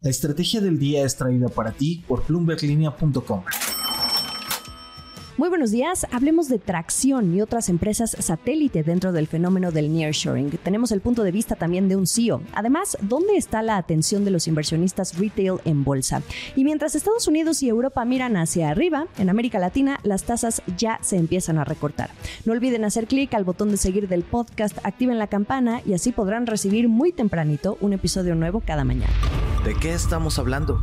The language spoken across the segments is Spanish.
La estrategia del día es traída para ti por bloomberglinea.com. Muy buenos días. Hablemos de tracción y otras empresas satélite dentro del fenómeno del nearshoring. Tenemos el punto de vista también de un CEO. Además, ¿dónde está la atención de los inversionistas retail en bolsa? Y mientras Estados Unidos y Europa miran hacia arriba, en América Latina las tasas ya se empiezan a recortar. No olviden hacer clic al botón de seguir del podcast, activen la campana y así podrán recibir muy tempranito un episodio nuevo cada mañana. ¿De qué estamos hablando?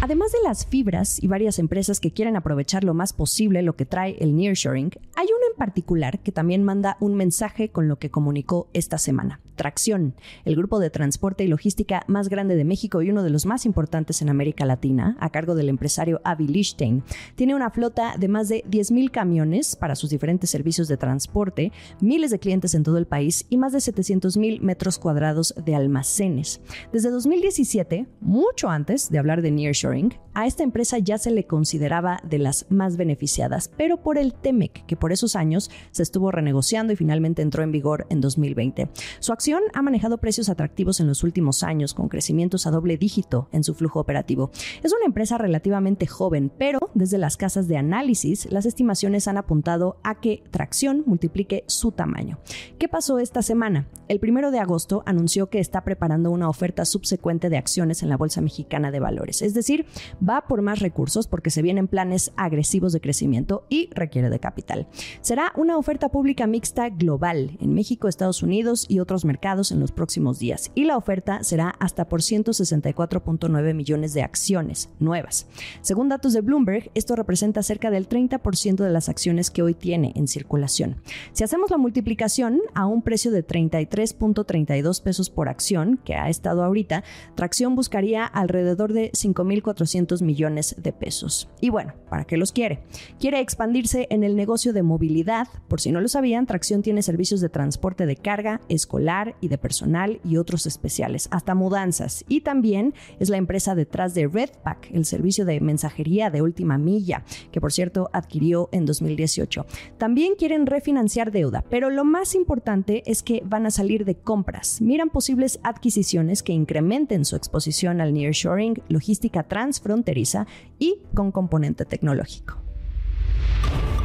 Además de las fibras y varias empresas que quieren aprovechar lo más posible lo que trae el nearshoring, hay una en particular que también manda un mensaje con lo que comunicó esta semana. Tracción, el grupo de transporte y logística más grande de México y uno de los más importantes en América Latina, a cargo del empresario Avi Lichtenstein, tiene una flota de más de 10.000 camiones para sus diferentes servicios de transporte, miles de clientes en todo el país y más de 700.000 metros cuadrados de almacenes. Desde 2017, mucho antes de hablar de nearshoring, a esta empresa ya se le consideraba de las más beneficiadas, pero por el TEMEC, que por esos años se estuvo renegociando y finalmente entró en vigor en 2020. Su ha manejado precios atractivos en los últimos años, con crecimientos a doble dígito en su flujo operativo. Es una empresa relativamente joven, pero desde las casas de análisis, las estimaciones han apuntado a que Tracción multiplique su tamaño. ¿Qué pasó esta semana? El primero de agosto anunció que está preparando una oferta subsecuente de acciones en la Bolsa Mexicana de Valores, es decir, va por más recursos porque se vienen planes agresivos de crecimiento y requiere de capital. Será una oferta pública mixta global en México, Estados Unidos y otros mercados en los próximos días y la oferta será hasta por 164.9 millones de acciones nuevas. Según datos de Bloomberg, esto representa cerca del 30% de las acciones que hoy tiene en circulación. Si hacemos la multiplicación a un precio de 33.32 pesos por acción, que ha estado ahorita, Tracción buscaría alrededor de 5.400 millones de pesos. Y bueno, ¿para qué los quiere? Quiere expandirse en el negocio de movilidad. Por si no lo sabían, Tracción tiene servicios de transporte de carga, escolar y de personal y otros especiales, hasta mudanzas. Y también es la empresa detrás de Redpack, el servicio de mensajería de última milla, que por cierto adquirió en 2018. También quieren refinanciar deuda, pero lo más importante es que van a salir de compras. Miran posibles adquisiciones que incrementen su exposición al nearshoring, logística transfronteriza y con componente tecnológico.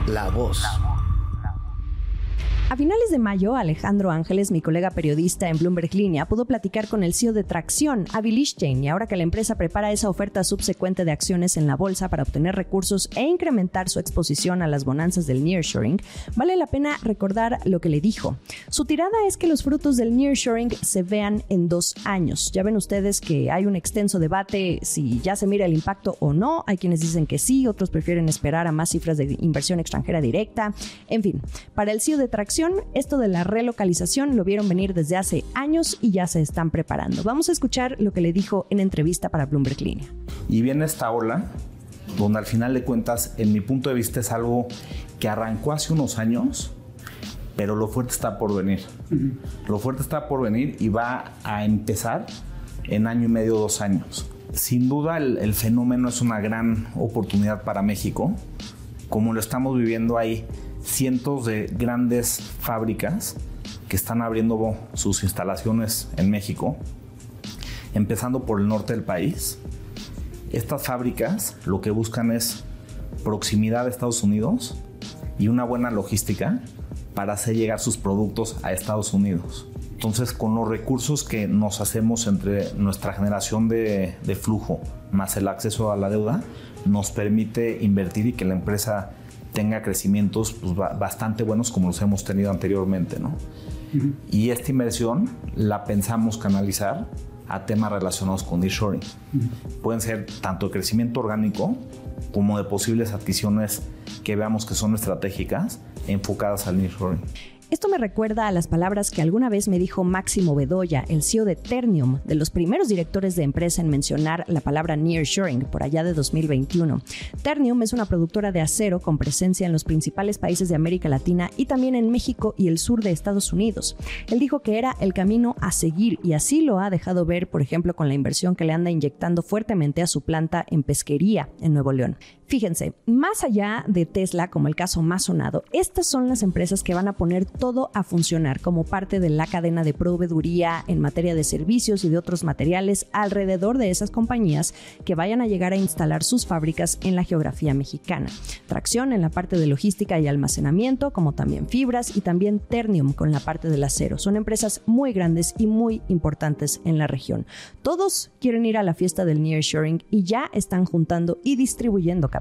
La voz. A finales de mayo, Alejandro Ángeles, mi colega periodista en Bloomberg Línea, pudo platicar con el CEO de Tracción, Avi Lichtenstein, y ahora que la empresa prepara esa oferta subsecuente de acciones en la bolsa para obtener recursos e incrementar su exposición a las bonanzas del nearshoring, vale la pena recordar lo que le dijo. Su tirada es que los frutos del nearshoring se vean en dos años. Ya ven ustedes que hay un extenso debate si ya se mira el impacto o no. Hay quienes dicen que sí, otros prefieren esperar a más cifras de inversión extranjera directa. En fin, para el CEO de Tracción, esto de la relocalización lo vieron venir desde hace años y ya se están preparando. Vamos a escuchar lo que le dijo en entrevista para Bloomberg Línea. Y viene esta ola, donde al final de cuentas, en mi punto de vista, es algo que arrancó hace unos años, pero lo fuerte está por venir. Lo fuerte está por venir y va a empezar en año y medio, dos años. Sin duda el, el fenómeno es una gran oportunidad para México. Como lo estamos viviendo ahí, cientos de grandes fábricas que están abriendo sus instalaciones en México, empezando por el norte del país. Estas fábricas lo que buscan es proximidad a Estados Unidos y una buena logística para hacer llegar sus productos a Estados Unidos. Entonces, con los recursos que nos hacemos entre nuestra generación de, de, flujo más el acceso a la deuda, nos permite invertir y que la empresa tenga crecimientos pues, bastante buenos como los hemos tenido anteriormente. ¿no? Y esta inversión la pensamos canalizar a temas relacionados con nearshoring. Pueden ser tanto de crecimiento orgánico como de posibles adquisiciones que veamos que son estratégicas enfocadas al nearshoring. Esto me recuerda a las palabras que alguna vez me dijo Máximo Bedoya, el CEO de Ternium, de los primeros directores de empresa en mencionar la palabra nearshoring por allá de 2021. Ternium es una productora de acero con presencia en los principales países de América Latina y también en México y el sur de Estados Unidos. Él dijo que era el camino a seguir y así lo ha dejado ver, por ejemplo, con la inversión que le anda inyectando fuertemente a su planta en pesquería en Nuevo León. Fíjense, más allá de Tesla, como el caso más sonado, estas son las empresas que van a poner todo a funcionar como parte de la cadena de proveeduría en materia de servicios y de otros materiales alrededor de esas compañías que vayan a llegar a instalar sus fábricas en la geografía mexicana. Tracción en la parte de logística y almacenamiento, como también fibras y también Ternium con la parte del acero. Son empresas muy grandes y muy importantes en la región. Todos quieren ir a la fiesta del nearshoring y ya están juntando y distribuyendo capital.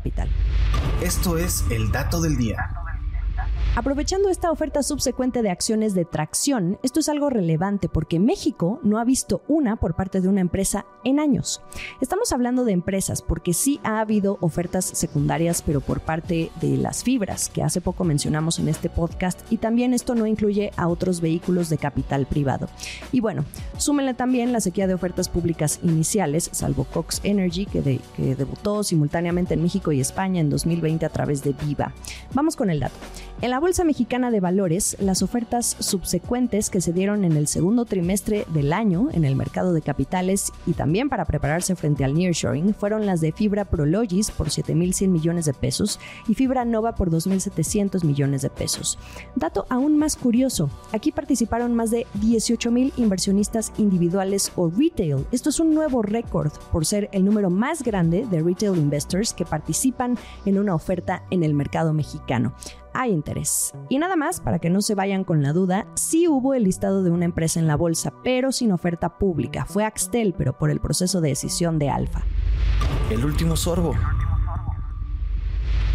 Esto es el dato del día. Aprovechando esta oferta subsecuente de acciones de tracción, esto es algo relevante porque México no ha visto una por parte de una empresa en años. Estamos hablando de empresas porque sí ha habido ofertas secundarias, pero por parte de las fibras, que hace poco mencionamos en este podcast, y también esto no incluye a otros vehículos de capital privado. Y bueno, súmenle también la sequía de ofertas públicas iniciales, salvo Cox Energy, que, debutó simultáneamente en México y España en 2020 a través de Viva. Vamos con el dato. Bolsa Mexicana de Valores, las ofertas subsecuentes que se dieron en el segundo trimestre del año en el mercado de capitales y también para prepararse frente al nearshoring fueron las de Fibra Prologis por 7.100 millones de pesos y Fibra Nova por 2.700 millones de pesos. Dato aún más curioso, aquí participaron más de 18.000 inversionistas individuales o retail. Esto es un nuevo récord por ser el número más grande de retail investors que participan en una oferta en el mercado mexicano hay interés. Y nada más, para que no se vayan con la duda, sí hubo el listado de una empresa en la bolsa, pero sin oferta pública. Fue Axtel, pero por el proceso de decisión de Alfa. El último sorbo.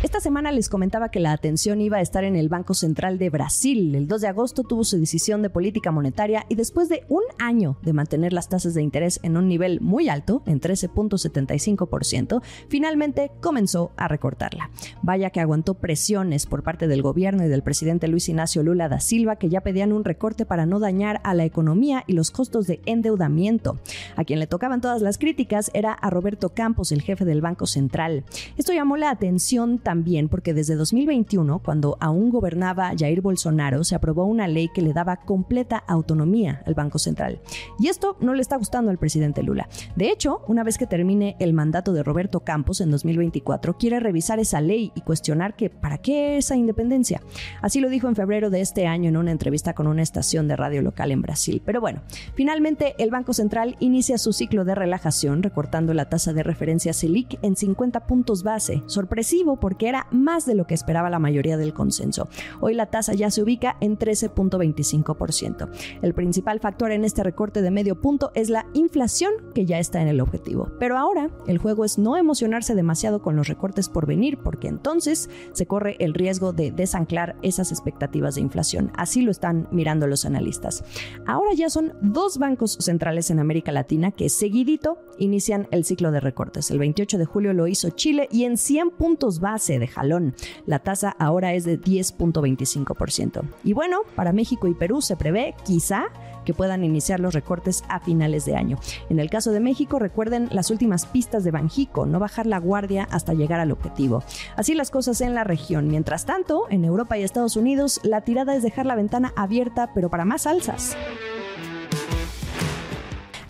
Esta semana les comentaba que la atención iba a estar en el Banco Central de Brasil. El 2 de agosto tuvo su decisión de política monetaria y después de un año de mantener las tasas de interés en un nivel muy alto, en 13.75%, finalmente comenzó a recortarla. Vaya que aguantó presiones por parte del gobierno y del presidente Luis Ignacio Lula da Silva que ya pedían un recorte para no dañar a la economía y los costos de endeudamiento. A quien le tocaban todas las críticas era a Roberto Campos, el jefe del Banco Central. Esto llamó la atención también también porque desde 2021, cuando aún gobernaba Jair Bolsonaro, se aprobó una ley que le daba completa autonomía al Banco Central. Y esto no le está gustando al presidente Lula. De hecho, una vez que termine el mandato de Roberto Campos en 2024, quiere revisar esa ley y cuestionar que para qué esa independencia. Así lo dijo en febrero de este año en una entrevista con una estación de radio local en Brasil. Pero bueno, finalmente el Banco Central inicia su ciclo de relajación recortando la tasa de referencia Selic en 50 puntos base. Sorpresivo porque era más de lo que esperaba la mayoría del consenso. Hoy la tasa ya se ubica en 13.25%. El principal factor en este recorte de medio punto es la inflación, que ya está en el objetivo. Pero ahora el juego es no emocionarse demasiado con los recortes por venir, porque entonces se corre el riesgo de desanclar esas expectativas de inflación. Así lo están mirando los analistas. Ahora ya son dos bancos centrales en América Latina que seguidito inician el ciclo de recortes. El 28 de julio lo hizo Chile y en 100 puntos de jalón. La tasa ahora es de 10.25%. Y bueno, para México y Perú se prevé, quizá, que puedan iniciar los recortes a finales de año. En el caso de México, recuerden las últimas pistas de Banjico, no bajar la guardia hasta llegar al objetivo. Así las cosas en la región. Mientras tanto, en Europa y Estados Unidos, la tirada es dejar la ventana abierta, pero para más alzas.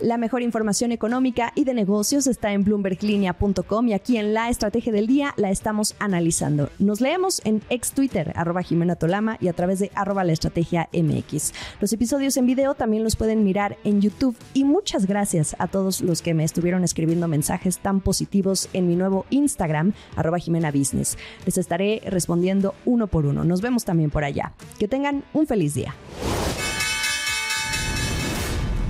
La mejor información económica y de negocios está en bloomberglinea.com y aquí en la estrategia del día la estamos analizando. Nos leemos en ex Twitter, arroba Jimena Tolama y a través de arroba la estrategia MX. Los episodios en video también los pueden mirar en YouTube y muchas gracias a todos los que me estuvieron escribiendo mensajes tan positivos en mi nuevo Instagram, arroba Jimena Business. Les estaré respondiendo uno por uno. Nos vemos también por allá. Que tengan un feliz día.